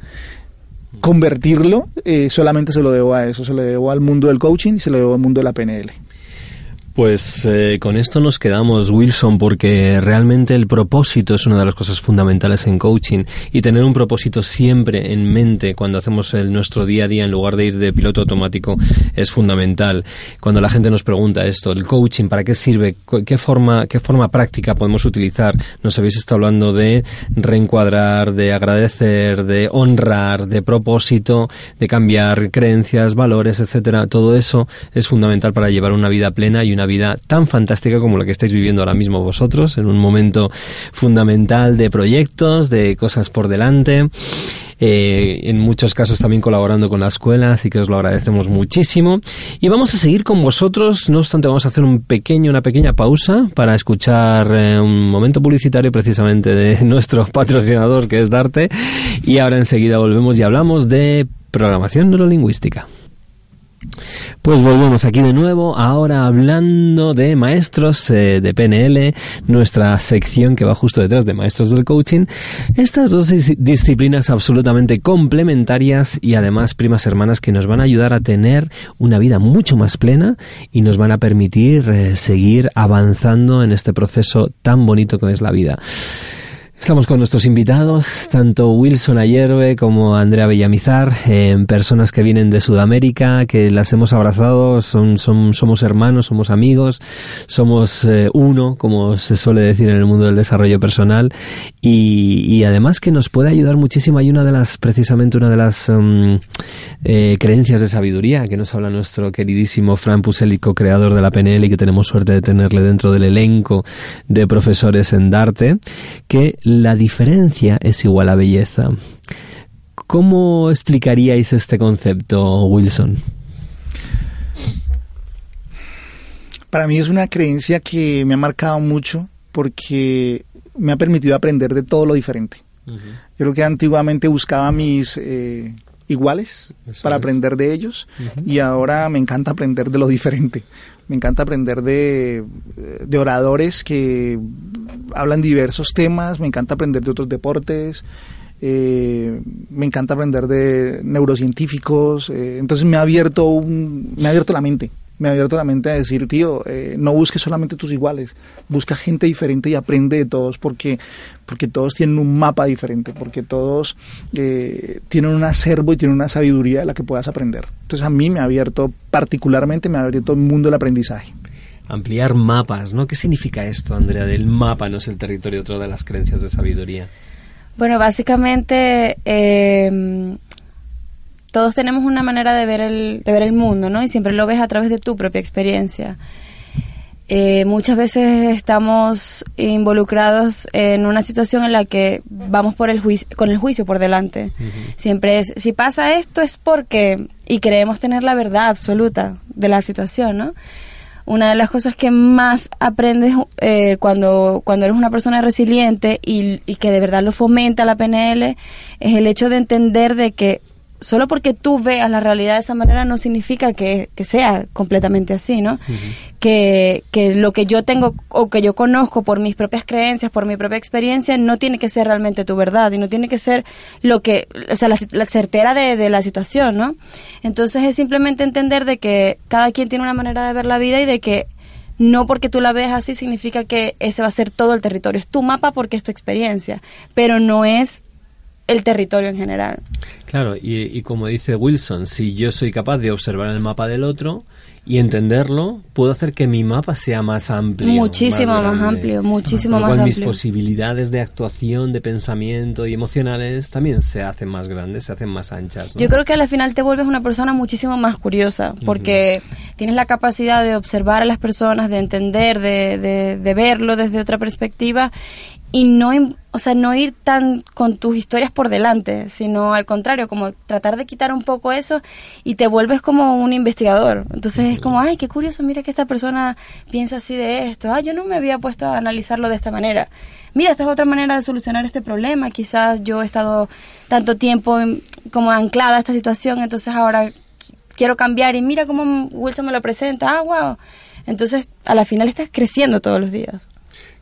convertirlo, eh, solamente se lo debo a eso, se lo debo al mundo del coaching y se lo debo al mundo de la PNL. Pues eh, con esto nos quedamos, Wilson, porque realmente el propósito es una de las cosas fundamentales en coaching y tener un propósito siempre en mente cuando hacemos el, nuestro día a día en lugar de ir de piloto automático es fundamental. Cuando la gente nos pregunta esto, el coaching, ¿para qué sirve? ¿Qué forma, qué forma práctica podemos utilizar? Nos habéis estado hablando de reencuadrar, de agradecer, de honrar, de propósito, de cambiar creencias, valores, etcétera. Todo eso es fundamental para llevar una vida plena y una vida tan fantástica como la que estáis viviendo ahora mismo vosotros, en un momento fundamental de proyectos, de cosas por delante. Eh, en muchos casos también colaborando con la escuela, así que os lo agradecemos muchísimo. Y vamos a seguir con vosotros, no obstante vamos a hacer un pequeño, una pequeña pausa para escuchar eh, un momento publicitario precisamente de <laughs> nuestro patrocinador que es Darte y ahora enseguida volvemos y hablamos de programación neurolingüística. Pues volvemos aquí de nuevo, ahora hablando de maestros eh, de PNL, nuestra sección que va justo detrás de maestros del coaching. Estas dos disciplinas absolutamente complementarias y además primas hermanas que nos van a ayudar a tener una vida mucho más plena y nos van a permitir eh, seguir avanzando en este proceso tan bonito que es la vida. Estamos con nuestros invitados, tanto Wilson Ayerbe como Andrea Bellamizar, personas que vienen de Sudamérica, que las hemos abrazado, son, somos hermanos, somos amigos, somos eh, uno, como se suele decir en el mundo del desarrollo personal, y, además que nos puede ayudar muchísimo. Hay una de las, precisamente una de las um, eh, creencias de sabiduría que nos habla nuestro queridísimo Fran Puselico, creador de la PNL, y que tenemos suerte de tenerle dentro del elenco de profesores en Darte, que la diferencia es igual a belleza. ¿Cómo explicaríais este concepto, Wilson? Para mí es una creencia que me ha marcado mucho porque me ha permitido aprender de todo lo diferente. Yo creo que antiguamente buscaba mis eh, iguales para aprender de ellos y ahora me encanta aprender de lo diferente. Me encanta aprender de, de oradores que hablan diversos temas, me encanta aprender de otros deportes, eh, me encanta aprender de neurocientíficos, eh, entonces me ha abierto un, me ha abierto la mente me ha abierto la mente a decir, tío, eh, no busques solamente tus iguales, busca gente diferente y aprende de todos, porque, porque todos tienen un mapa diferente, porque todos eh, tienen un acervo y tienen una sabiduría de la que puedas aprender. Entonces a mí me ha abierto, particularmente me ha abierto el mundo del aprendizaje. Ampliar mapas, ¿no? ¿Qué significa esto, Andrea? Del mapa no es el territorio, otra de las creencias de sabiduría. Bueno, básicamente... Eh, todos tenemos una manera de ver el, de ver el mundo, ¿no? Y siempre lo ves a través de tu propia experiencia. Eh, muchas veces estamos involucrados en una situación en la que vamos por el juicio, con el juicio por delante. Siempre es, si pasa esto es porque, y creemos tener la verdad absoluta de la situación, ¿no? Una de las cosas que más aprendes eh, cuando, cuando eres una persona resiliente y, y que de verdad lo fomenta la PNL es el hecho de entender de que solo porque tú veas la realidad de esa manera no significa que, sea completamente así, ¿no? que, que lo que yo tengo o que yo conozco por mis propias creencias, por mi propia experiencia, no tiene que ser realmente tu verdad y no tiene que ser lo que, o sea, la, certera de, de, la situación, ¿no? Entonces es simplemente entender de que cada quien tiene una manera de ver la vida y de que no porque tú la veas así significa que ese va a ser todo el territorio. Es tu mapa porque es tu experiencia, pero no es el territorio en general. Claro, y, como dice Wilson, si yo soy capaz de observar el mapa del otro y entenderlo, puedo hacer que mi mapa sea más amplio. Muchísimo más, amplio, muchísimo más amplio. mis posibilidades de actuación, de pensamiento y emocionales también se hacen más grandes, se hacen más anchas. Yo creo que al final te vuelves una persona muchísimo más curiosa, porque tienes la capacidad de observar a las personas, de entender, de, de, de verlo desde otra perspectiva y no, o sea, no ir tan con tus historias por delante, sino al contrario, como tratar de quitar un poco eso y te vuelves como un investigador. Entonces es como, ay, qué curioso, mira que esta persona piensa así de esto. Ay, yo no me había puesto a analizarlo de esta manera. Mira, esta es otra manera de solucionar este problema. Quizás yo he estado tanto tiempo como anclada a esta situación, entonces ahora quiero cambiar y mira cómo Wilson me lo presenta. Ah, wow. Entonces, a la final estás creciendo todos los días.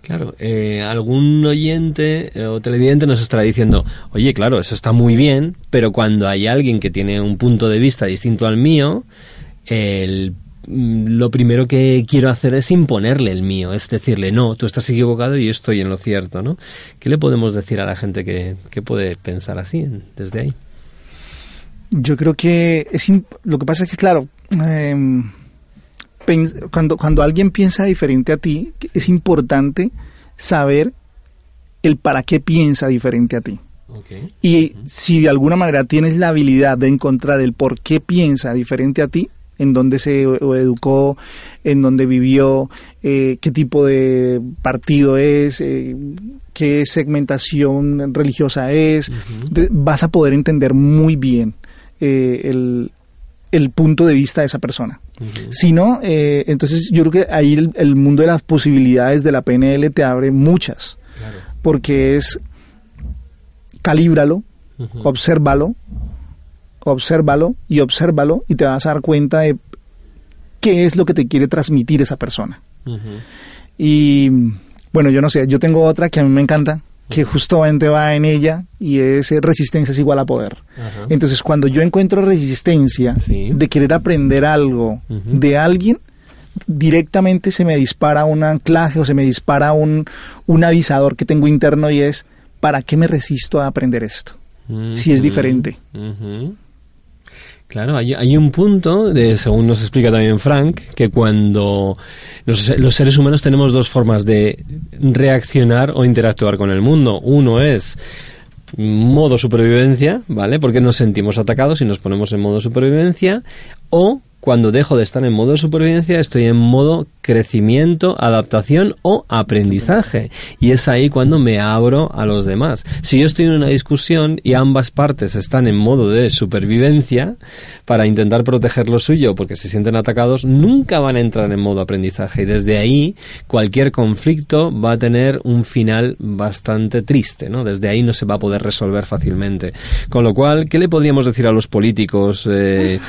Claro, eh, algún oyente eh, o televidente nos estará diciendo, oye, claro, eso está muy bien, pero cuando hay alguien que tiene un punto de vista distinto al mío, mm, lo primero que quiero hacer es imponerle el mío, es decirle, no, tú estás equivocado y yo estoy en lo cierto, ¿no? ¿Qué le podemos decir a la gente que, puede pensar así desde ahí? Yo creo que es lo que pasa es que, claro, em, cuando, cuando alguien piensa diferente a ti, es importante saber el para qué piensa diferente a ti. Y si de alguna manera tienes la habilidad de encontrar el por qué piensa diferente a ti, en dónde se educó, en dónde vivió, eh, qué tipo de partido es, eh, qué segmentación religiosa es, vas a poder entender muy bien eh, el, el punto de vista de esa persona. Si no, eh, entonces yo creo que ahí el, mundo de las posibilidades de la PNL te abre muchas, porque es calíbralo, obsérvalo, obsérvalo y obsérvalo y te vas a dar cuenta de qué es lo que te quiere transmitir esa persona. Y bueno, yo no sé, yo tengo otra que a mí me encanta, que justamente va en ella y es eh, resistencia es igual a poder. Entonces, cuando yo encuentro resistencia de querer aprender algo de alguien, directamente se me dispara un anclaje o se me dispara un, un avisador que tengo interno y es, ¿para qué me resisto a aprender esto? Si es diferente. Claro, hay, un punto, de, según nos explica también Frank, que cuando los, seres humanos tenemos dos formas de reaccionar o interactuar con el mundo. Uno es modo supervivencia, ¿vale? Porque nos sentimos atacados y nos ponemos en modo supervivencia. O cuando dejo de estar en modo supervivencia, estoy en modo crecimiento, adaptación o aprendizaje. Y es ahí cuando me abro a los demás. Si yo estoy en una discusión y ambas partes están en modo de supervivencia para intentar proteger lo suyo porque se sienten atacados, nunca van a entrar en modo aprendizaje. Y desde ahí cualquier conflicto va a tener un final bastante triste, ¿no? Desde ahí no se va a poder resolver fácilmente. Con lo cual, ¿qué le podríamos decir a los políticos, eh,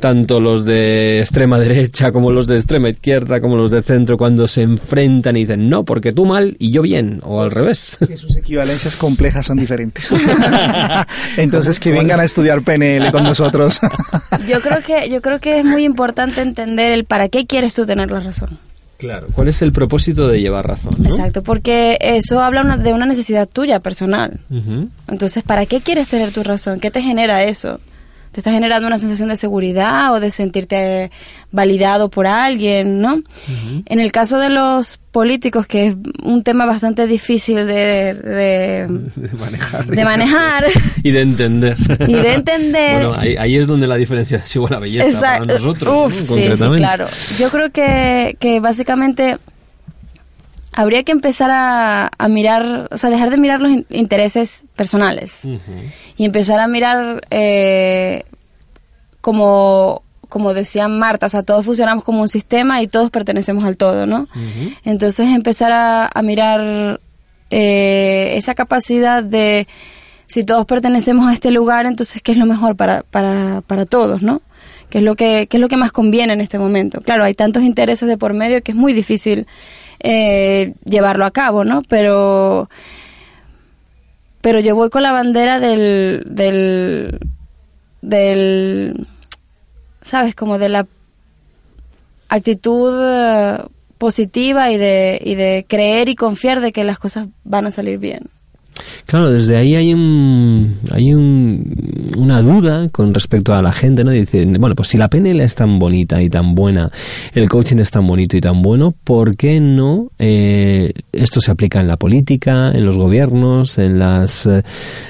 tanto los de extrema derecha como los de extrema izquierda, como los de centro cuando se enfrentan y dicen, no, porque tú mal y yo bien, o al revés. <laughs> Que sus equivalencias complejas son diferentes. <laughs> Entonces que vengan a estudiar PNL con nosotros. <laughs> yo creo que yo creo que es muy importante entender el para qué quieres tú tener la razón. Claro. ¿Cuál es el propósito de llevar razón? Exacto, porque eso habla de una necesidad tuya personal. Entonces, ¿para qué quieres tener tu razón? ¿Qué te genera eso? Te está generando una sensación de seguridad o de sentirte validado por alguien, ¿no? En el caso de los políticos, que es un tema bastante difícil de, de, <laughs> manejar. de manejar. <laughs> y de entender. Y de entender. Bueno, ahí, ahí es donde la diferencia es igual a belleza Exacto. para nosotros, Uf, ¿no? sí, sí, claro. Yo creo que, que básicamente habría que empezar a, a mirar, o sea, dejar de mirar los in- intereses personales y empezar a mirar eh, como, como decía Marta, o sea, todos funcionamos como un sistema y todos pertenecemos al todo, ¿no? Entonces empezar a, a mirar eh, esa capacidad de si todos pertenecemos a este lugar, entonces qué es lo mejor para, para, para todos, ¿no? ¿Qué es, lo que, ¿Qué es lo que más conviene en este momento? Claro, hay tantos intereses de por medio que es muy difícil eh, llevarlo a cabo, ¿no? Pero pero yo voy con la bandera del, del, del, ¿sabes? Como de la actitud eh, positiva y de, y de creer y confiar de que las cosas van a salir bien. Claro, desde ahí hay un, hay un, una duda con respecto a la gente, ¿no? Dicen, bueno, pues si la PNL es tan bonita y tan buena, el coaching es tan bonito y tan bueno, ¿por qué no eh, esto se aplica en la política, en los gobiernos, en las, eh,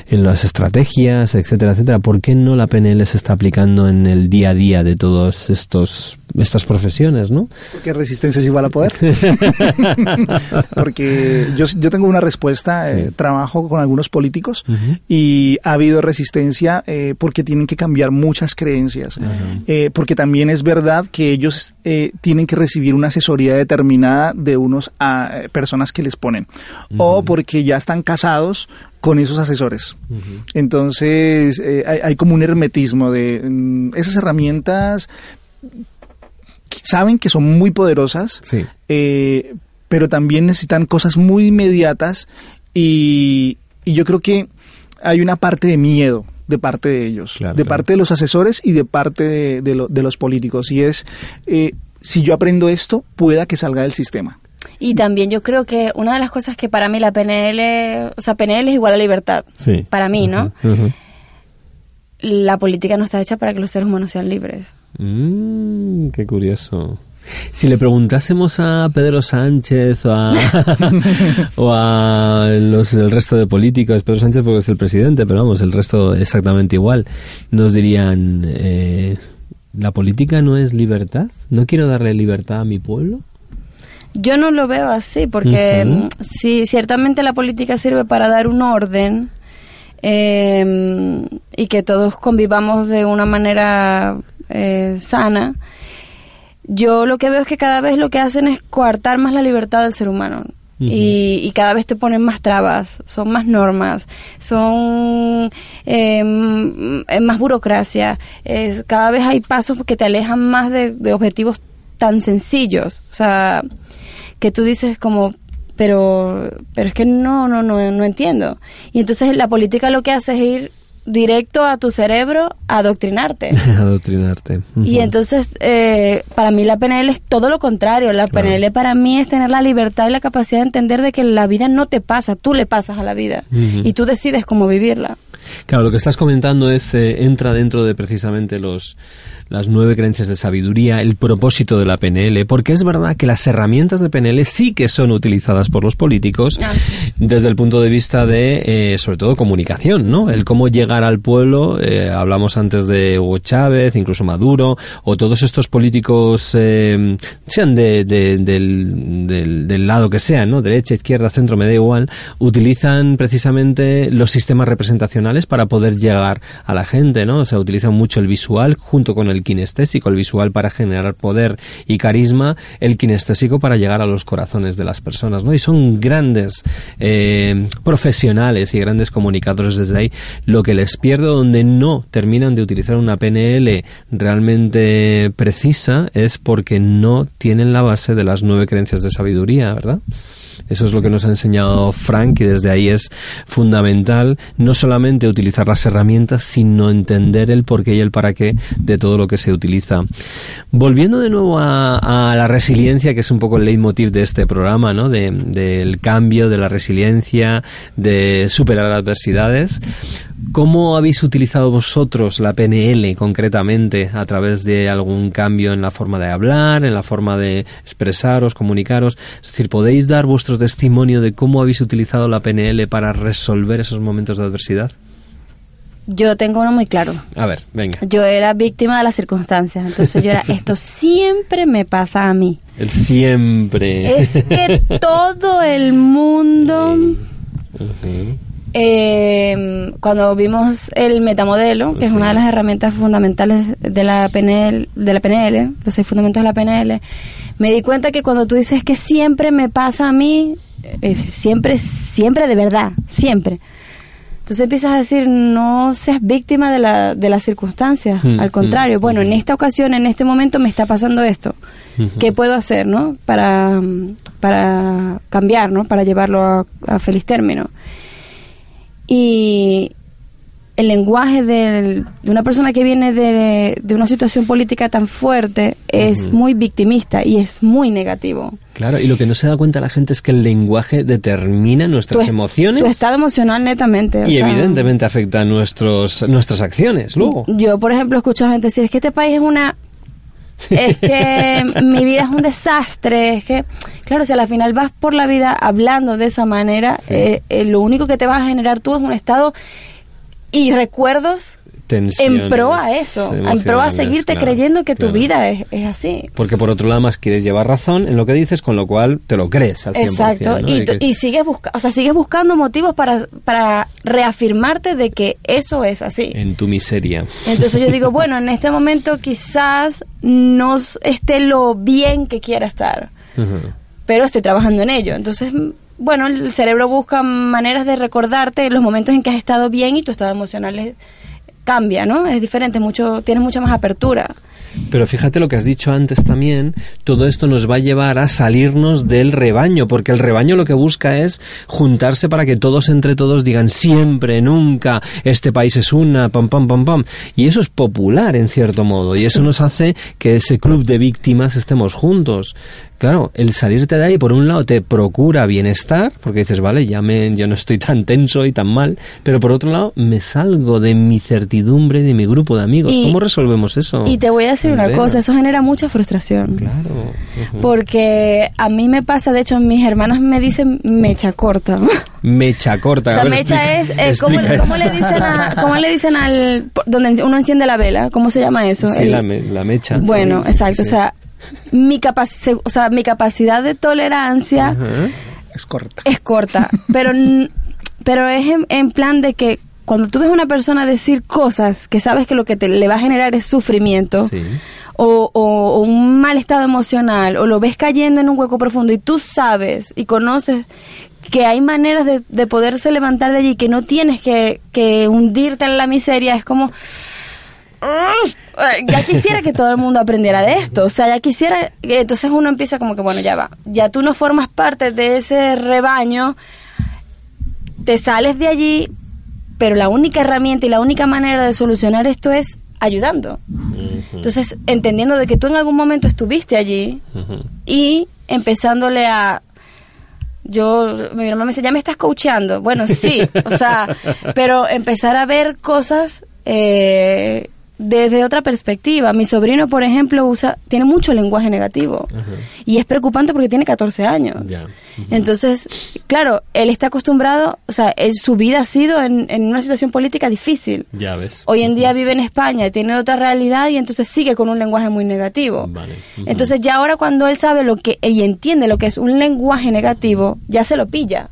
en las estrategias, etcétera, etcétera? ¿Por qué no la PNL se está aplicando en el día a día de todos estos estas profesiones, no? Porque resistencia es igual a poder. <laughs> <laughs> Porque yo, yo tengo una respuesta, eh, trabajo con algunos políticos y ha habido resistencia eh, porque tienen que cambiar muchas creencias. Eh, porque también es verdad que ellos eh, tienen que recibir una asesoría determinada de unos a, eh, personas que les ponen. O porque ya están casados con esos asesores. Entonces eh, hay, hay como un hermetismo de mm, esas herramientas que saben que son muy poderosas, Sí. eh, pero también necesitan cosas muy inmediatas y, y yo creo que hay una parte de miedo de parte de ellos, Claro, de claro. parte de los asesores y de parte de, de lo- de los políticos. Y es, eh, si yo aprendo esto, pueda que salga del sistema. Y también yo creo que una de las cosas que para mí la PNL, o sea, PNL es igual a libertad. Sí. Para mí, ¿no? La política no está hecha para que los seres humanos sean libres. Mm, qué curioso. Si le preguntásemos a Pedro Sánchez o a, <laughs> o a los, el resto de políticos, Pedro Sánchez porque es el presidente, pero vamos, el resto exactamente igual, nos dirían, eh, ¿la política no es libertad? ¿No quiero darle libertad a mi pueblo? Yo no lo veo así, porque mm, sí, ciertamente la política sirve para dar un orden eh, y que todos convivamos de una manera eh, sana. Yo lo que veo es que cada vez lo que hacen es coartar más la libertad del ser humano. y, y cada vez te ponen más trabas, son más normas, son eh, más burocracia, cada vez hay pasos que te alejan más de, de objetivos tan sencillos. O sea, que tú dices como, pero, pero es que no, no, no, no entiendo. Y entonces la política lo que hace es ir directo a tu cerebro a adoctrinarte. <laughs> Adoctrinarte. Y entonces, eh, para mí la PNL es todo lo contrario. La Claro. PNL para mí es tener la libertad y la capacidad de entender de que la vida no te pasa, tú le pasas a la vida. Y tú decides cómo vivirla. Claro, lo que estás comentando es eh, entra dentro de precisamente los las nueve creencias de sabiduría, el propósito de la PNL, porque es verdad que las herramientas de PNL sí que son utilizadas por los políticos desde el punto de vista de, eh, sobre todo, comunicación, ¿no? El cómo llegar al pueblo, eh, hablamos antes de Hugo Chávez, incluso Maduro, o todos estos políticos, eh, sean de, de- del, del- del lado que sean, ¿no? Derecha, izquierda, centro, me da igual, utilizan precisamente los sistemas representacionales para poder llegar a la gente, ¿no? O sea, utilizan mucho el visual junto con el kinestésico, el visual para generar poder y carisma, el kinestésico para llegar a los corazones de las personas, ¿no? Y son grandes eh, profesionales y grandes comunicadores desde ahí. Lo que les pierde donde no terminan de utilizar una PNL realmente precisa es porque no tienen la base de las nueve creencias de sabiduría, ¿verdad? Eso es lo que nos ha enseñado Frank y desde ahí es fundamental no solamente utilizar las herramientas, sino entender el porqué y el para qué de todo lo que se utiliza. Volviendo de nuevo a, la resiliencia, que es un poco el leitmotiv de este programa, ¿no? De- del cambio, de la resiliencia, de superar adversidades. ¿Cómo habéis utilizado vosotros la PNL concretamente a través de algún cambio en la forma de hablar, en la forma de expresaros, comunicaros? Es decir, ¿podéis dar vuestro testimonio de cómo habéis utilizado la PNL para resolver esos momentos de adversidad? Yo tengo uno muy claro. A ver, venga. Yo era víctima de las circunstancias. Entonces yo era, <laughs> esto siempre me pasa a mí. El siempre. Es que <laughs> todo el mundo... Ujú. Eh, cuando vimos el metamodelo, que es una de las herramientas fundamentales de la PNL, de la PNL, los seis fundamentos de la PNL, me di cuenta que cuando tú dices que siempre me pasa a mí, eh, siempre, siempre de verdad, siempre. Entonces empiezas a decir, no seas víctima de, la, de las circunstancias, Mm, al contrario, mm, bueno, en mm. esta ocasión, en este momento me está pasando esto. ¿Qué puedo hacer, no? Para, para cambiar, ¿no? Para llevarlo a, a feliz término. Y el lenguaje del- de una persona que viene de, de una situación política tan fuerte es muy victimista y es muy negativo. Claro, y lo que no se da cuenta la gente es que el lenguaje determina nuestras est- emociones Tu estado emocional netamente. o y sea, evidentemente afecta a nuestros, nuestras acciones luego. Yo, por ejemplo, escucho a gente decir, es que este país es una... Es que mi vida es un desastre, es que... Claro, si a la final vas por la vida hablando de esa manera, Sí. eh, eh, lo único que te vas a generar tú es un estado y recuerdos en pro a Tensiones eso, en pro a seguirte claro, creyendo que tu claro. vida es, es así. Porque por otro lado más quieres llevar razón en lo que dices, con lo cual te lo crees al 100%. Exacto, ¿no? y, que- sigues buscando, o sea, sigues buscando motivos para, para reafirmarte de que eso es así. En tu miseria. Entonces yo digo, <laughs> bueno, en este momento quizás no esté lo bien que quiera estar, pero estoy trabajando en ello. Entonces, bueno, el cerebro busca maneras de recordarte los momentos en que has estado bien y tu estado emocional es- cambia, ¿no? Es diferente, mucho, tienes mucha más apertura. Pero fíjate lo que has dicho antes también, todo esto nos va a llevar a salirnos del rebaño, porque el rebaño lo que busca es juntarse para que todos entre todos digan siempre, nunca, este país es una, pam, pam, pam, pam. Y eso es popular en cierto modo, y eso nos hace que ese club de víctimas estemos juntos. Claro, el salirte de ahí, por un lado, te procura bienestar, porque dices, vale, ya, me, ya no estoy tan tenso y tan mal, pero por otro lado, me salgo de mi certidumbre, de mi grupo de amigos. Y- ¿Cómo resolvemos eso? Y te voy a decir una cosa, eso genera mucha frustración. Claro. Porque a mí me pasa, de hecho, mis hermanas me dicen mecha corta. Mecha corta. O sea, ver, mecha explica- es, eh, ¿cómo, cómo le dicen a- cómo le dicen al, donde uno enciende la vela? ¿Cómo se llama eso? Sí, El- la, me- la mecha. bueno, sí, sí, exacto, sí. o sea, mi capaci- o sea, mi capacidad de tolerancia. Es corta. es corta, pero pero es en, en plan de que cuando tú ves a una persona decir cosas que sabes que lo que te, le va a generar es sufrimiento, Sí. o, o- o un mal estado emocional, o lo ves cayendo en un hueco profundo y tú sabes y conoces que hay maneras de, de poderse levantar de allí, que no tienes que, que hundirte en la miseria, es como... "Ugh, Ya quisiera que todo el mundo aprendiera de esto, o sea, ya quisiera, entonces uno empieza como que, bueno, ya va, ya tú no formas parte de ese rebaño, te sales de allí, pero la única herramienta y la única manera de solucionar esto es ayudando. Entonces, entendiendo de que tú en algún momento estuviste allí y empezándole a... Yo, mi hermana me dice, ya me estás coacheando. Bueno, sí, o sea, <laughs> pero empezar a ver cosas eh, desde otra perspectiva. Mi sobrino, por ejemplo, usa tiene mucho lenguaje negativo y es preocupante porque tiene 14 años. Entonces, claro, él está acostumbrado, o sea, él- su vida ha sido en, en una situación política difícil. Ya ves. Hoy en día vive en España, tiene otra realidad y entonces sigue con un lenguaje muy negativo. Vale. Entonces ya ahora cuando él sabe lo que y entiende lo que es un lenguaje negativo, ya se lo pilla.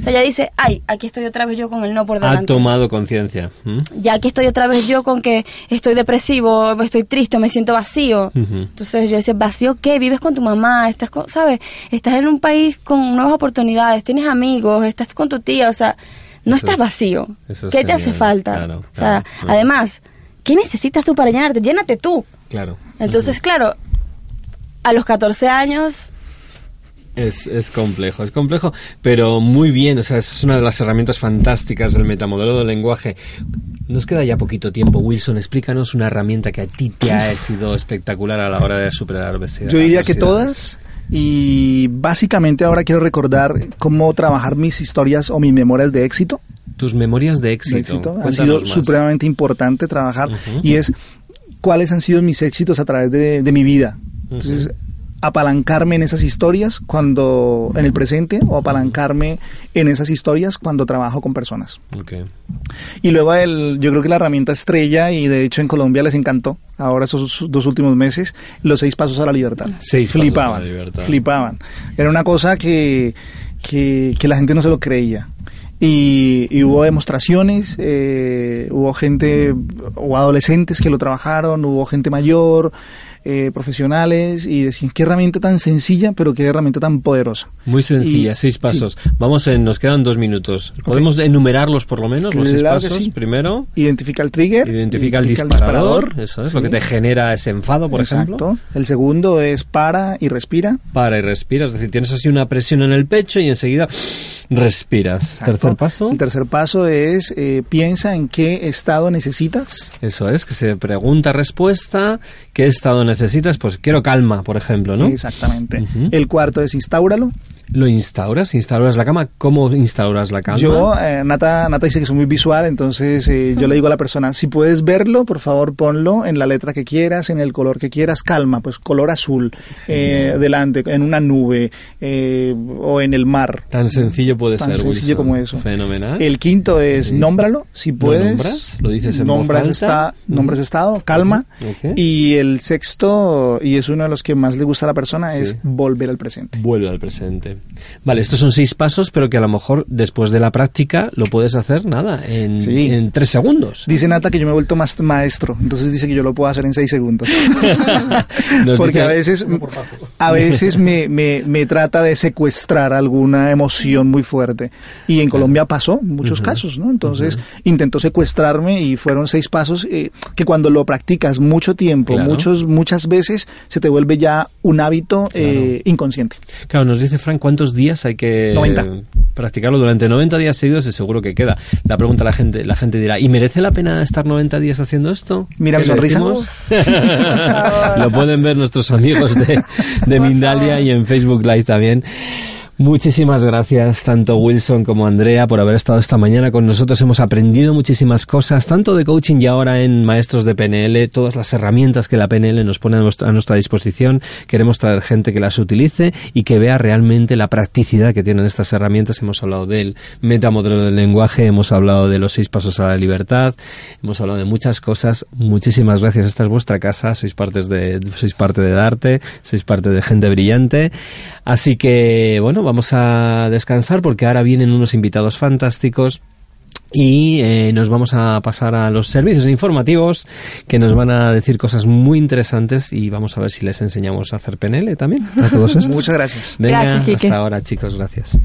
O sea, ya dice, ay, aquí estoy otra vez yo con el no por Ha delante. tomado conciencia. ¿Mm? Ya aquí estoy otra vez yo con que estoy depresivo, estoy triste, me siento vacío. Entonces yo decía, ¿vacío qué? Vives con tu mamá, estás con, ¿sabes? Estás en un país con nuevas oportunidades, tienes amigos, estás con tu tía, o sea, no Eso estás es- vacío. es ¿Qué te hace falta? claro, o sea, claro, además, ¿qué necesitas tú para llenarte? Llénate tú. Claro. Entonces, claro, a los 14 años, Es, es complejo, es complejo, pero muy bien, o sea, es una de las herramientas fantásticas del metamodelo del lenguaje. Nos queda ya poquito tiempo, Wilson, explícanos una herramienta que a ti te ha sido espectacular a la hora de superar la adversidad. Yo diría que todas. Y básicamente ahora quiero recordar cómo trabajar mis historias o mis memorias de éxito. Tus memorias de éxito. de éxito. Ha sido más. supremamente importante trabajar y es cuáles han sido mis éxitos a través de, de mi vida. Entonces, apalancarme en esas historias cuando en el presente o apalancarme en esas historias cuando trabajo con personas. Ok. Y luego el, yo creo que la herramienta estrella, y de hecho en Colombia les encantó, ahora esos dos últimos meses, los seis pasos a la libertad. Seis pasos flipaban, a la libertad. flipaban. Era una cosa que, que, que la gente no se lo creía. Y, y hubo demostraciones, eh, hubo gente, o adolescentes que lo trabajaron, hubo gente mayor, eh, profesionales, y decían, qué herramienta tan sencilla, pero qué herramienta tan poderosa. Muy sencilla, Y- seis sí. pasos. Vamos, en, nos quedan dos minutos. ¿Podemos enumerarlos por lo menos, los seis pasos? sí. Primero, Identifica el trigger. identifica el disparador, eso es, lo que te genera ese enfado, por Exacto. ejemplo. El segundo es para y respira. Para y respira, es decir, tienes así una presión en el pecho y enseguida respiras. Exacto. Tercer paso. El tercer paso es eh, piensa en qué estado necesitas. Eso es, que se pregunta respuesta, ¿qué estado necesitas? Pues quiero calma, por ejemplo, ¿no? Exactamente. El cuarto es instáuralo. Lo instauras, instauras la cama. ¿Cómo instauras la calma? Yo, eh, Nata, Nata dice que soy muy visual, entonces eh, yo le digo a la persona, si puedes verlo, por favor ponlo en la letra que quieras, en el color que quieras, calma, pues color azul, eh, delante, en una nube eh, o en el mar. Tan sencillo puede Tan ser, sencillo Wilson. como eso. Fenomenal. El quinto es Sí. nómbralo, si puedes. nombras? ¿Lo dices en voz nombras alta? esta- nombras estado, calma. Ok. Y el sexto, y es uno de los que más le gusta a la persona, Sí. es volver al presente. Vuelve al presente. Vale, estos son seis pasos, pero que a lo mejor después de la práctica lo puedes hacer nada, en, Sí. en tres segundos. Dice Nata que yo me he vuelto más maestro, entonces dice que yo lo puedo hacer en seis segundos. <laughs> Porque dice- a veces, a veces me, me, me trata de secuestrar alguna emoción muy fuerte. Y en Colombia pasó muchos casos, ¿no? Entonces intentó secuestrarme y fueron seis pasos eh, que cuando lo practicas mucho tiempo, Claro. muchos, muchas veces, se te vuelve ya un hábito eh, inconsciente. Claro, nos dice Frank cuántos días hay que 90. practicarlo durante 90 días seguidos y seguro que queda. La pregunta la gente, la gente dirá, ¿y merece la pena estar 90 días haciendo esto? Mira ¿Qué mi sonrisa. <laughs> Lo pueden ver nuestros amigos de, de Mindalia y en Facebook Live también. Muchísimas gracias tanto Wilson como Andrea por haber estado esta mañana con nosotros. Hemos aprendido muchísimas cosas, tanto de coaching y ahora en Maestros de PNL, todas las herramientas que la PNL nos pone a nuestra, disposición. Queremos traer gente que las utilice y que vea realmente la practicidad que tienen estas herramientas. Hemos hablado del metamodelo del lenguaje, hemos hablado de los seis pasos a la libertad, hemos hablado de muchas cosas. Muchísimas gracias. Esta es vuestra casa, sois, partes de, sois parte de Darte, sois parte de gente brillante. Así que, bueno, vamos a descansar porque ahora vienen unos invitados fantásticos. Y eh, nos vamos a pasar a los servicios informativos que nos van a decir cosas muy interesantes y vamos a ver si les enseñamos a hacer PNL también a todos <laughs> estos. Muchas gracias. Venga, Gracias, hasta ahora chicos, gracias.